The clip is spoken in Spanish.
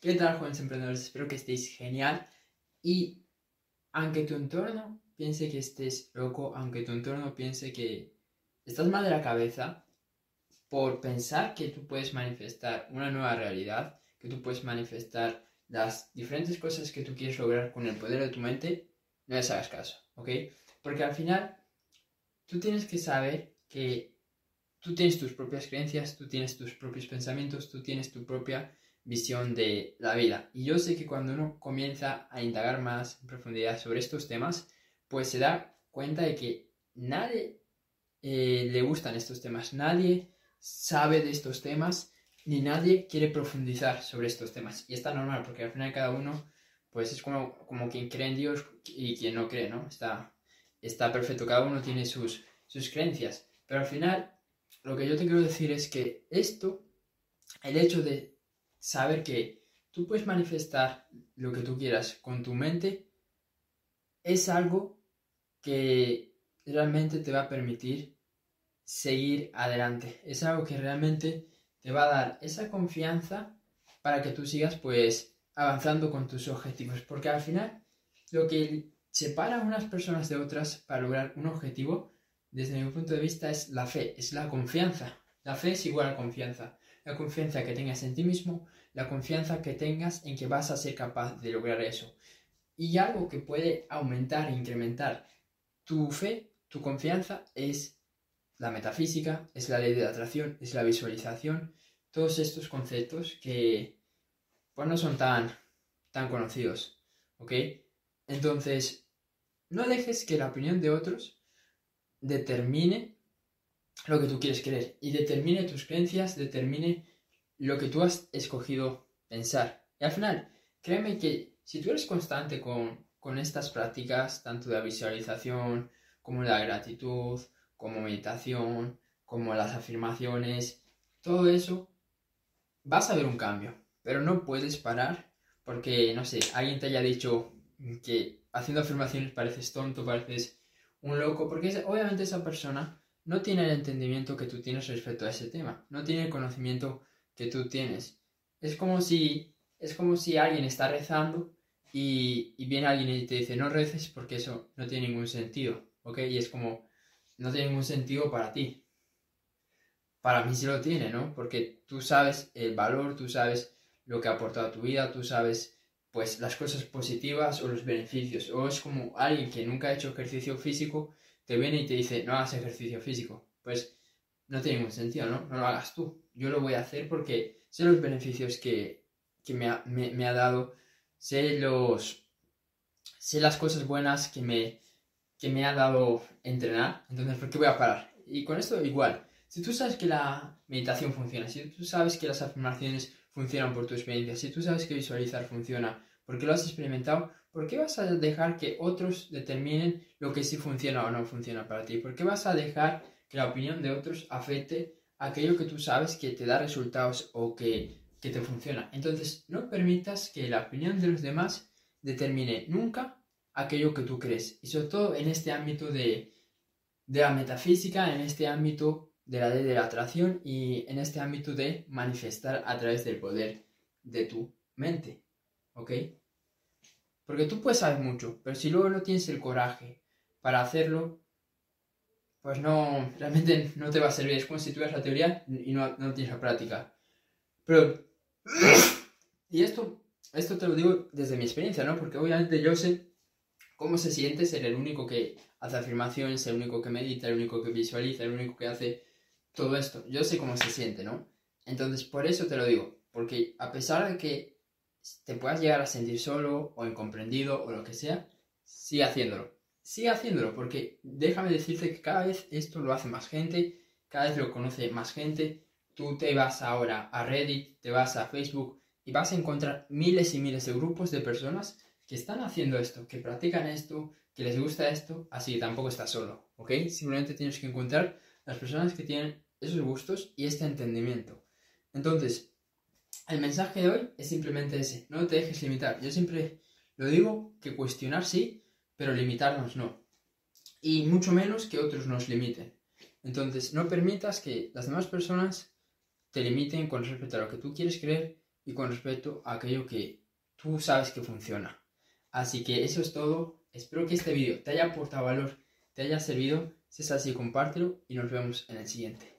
¿Qué tal, jóvenes emprendedores? Espero que estéis genial. Y aunque tu entorno piense que estés loco, aunque tu entorno piense que estás mal de la cabeza, por pensar que tú puedes manifestar una nueva realidad, que tú puedes manifestar las diferentes cosas que tú quieres lograr con el poder de tu mente, no les hagas caso, ¿ok? Porque al final tú tienes que saber que tú tienes tus propias creencias, tú tienes tus propios pensamientos, tú tienes tu propia visión de la vida. Y yo sé que cuando uno comienza a indagar más en profundidad sobre estos temas, pues se da cuenta de que nadie eh, le gustan estos temas, nadie sabe de estos temas, ni nadie quiere profundizar sobre estos temas. Y está normal, porque al final cada uno, pues es como, como quien cree en Dios y quien no cree, ¿no? Está, está perfecto, cada uno tiene sus, sus creencias. Pero al final, lo que yo te quiero decir es que esto, el hecho de saber que tú puedes manifestar lo que tú quieras con tu mente, es algo que realmente te va a permitir seguir adelante. Es algo que realmente te va a dar esa confianza para que tú sigas pues avanzando con tus objetivos. Porque al final lo que separa a unas personas de otras para lograr un objetivo, desde mi punto de vista, es la fe, es la confianza. La fe es igual a confianza. La confianza que tengas en ti mismo, la confianza que tengas en que vas a ser capaz de lograr eso. Y algo que puede aumentar e incrementar tu fe, tu confianza, es la metafísica, es la ley de la atracción, es la visualización, todos estos conceptos que pues no son tan, tan conocidos, ¿ok? Entonces, no dejes que la opinión de otros determine lo que tú quieres creer y determine tus creencias, determine lo que tú has escogido pensar. Y al final, créeme que si tú eres constante con, con estas prácticas, tanto de la visualización como la gratitud, como meditación, como las afirmaciones, todo eso, vas a ver un cambio. Pero no puedes parar porque, no sé, alguien te haya dicho que haciendo afirmaciones pareces tonto, pareces un loco, porque obviamente esa persona no tiene el entendimiento que tú tienes respecto a ese tema, no tiene el conocimiento que tú tienes. Es como si, es como si alguien está rezando y, y viene alguien y te dice no reces porque eso no tiene ningún sentido, ¿ok? Y es como, no tiene ningún sentido para ti. Para mí sí lo tiene, ¿no? Porque tú sabes el valor, tú sabes lo que ha aportado a tu vida, tú sabes pues las cosas positivas o los beneficios. O es como alguien que nunca ha hecho ejercicio físico, te viene y te dice, no hagas ejercicio físico. Pues no tiene ningún sentido, ¿no? No lo hagas tú. Yo lo voy a hacer porque sé los beneficios que, me, ha, me, ha, dado, sé los... sé las cosas buenas que me, que me ha dado entrenar, entonces ¿por qué voy a parar? Y con esto igual, si tú sabes que la meditación funciona, si tú sabes que las afirmaciones funcionan por tu experiencia, si tú sabes que visualizar funciona porque lo has experimentado, ¿por qué vas a dejar que otros determinen lo que sí funciona o no funciona para ti? ¿Por qué vas a dejar que la opinión de otros afecte aquello que tú sabes que te da resultados o que, que te funciona? Entonces, no permitas que la opinión de los demás determine nunca aquello que tú crees. Y sobre todo en este ámbito de, de la metafísica, en este ámbito de la ley de la atracción y en este ámbito de manifestar a través del poder de tu mente. ¿Ok? Porque tú puedes saber mucho, pero si luego no tienes el coraje para hacerlo, pues no, realmente no te va a servir. Es como si tuvieras la teoría y no, no tienes la práctica. Pero, y esto, esto te lo digo desde mi experiencia, ¿no? Porque obviamente yo sé cómo se siente ser el único que hace afirmaciones, el único que medita, el único que visualiza, el único que hace todo esto. Yo sé cómo se siente, ¿no? Entonces, por eso te lo digo. Porque a pesar de que te puedas llegar a sentir solo o incomprendido o lo que sea, sigue haciéndolo. Sigue haciéndolo porque déjame decirte que cada vez esto lo hace más gente, cada vez lo conoce más gente. Tú te vas ahora a Reddit, te vas a Facebook y vas a encontrar miles y miles de grupos de personas que están haciendo esto, que practican esto, que les gusta esto, así que tampoco estás solo, ¿ok? Simplemente tienes que encontrar las personas que tienen esos gustos y este entendimiento. Entonces, el mensaje de hoy es simplemente ese, no te dejes limitar. Yo siempre lo digo que cuestionar sí, pero limitarnos no. Y mucho menos que otros nos limiten. Entonces, no permitas que las demás personas te limiten con respecto a lo que tú quieres creer y con respecto a aquello que tú sabes que funciona. Así que eso es todo. Espero que este vídeo te haya aportado valor, te haya servido. Si es así, compártelo y nos vemos en el siguiente.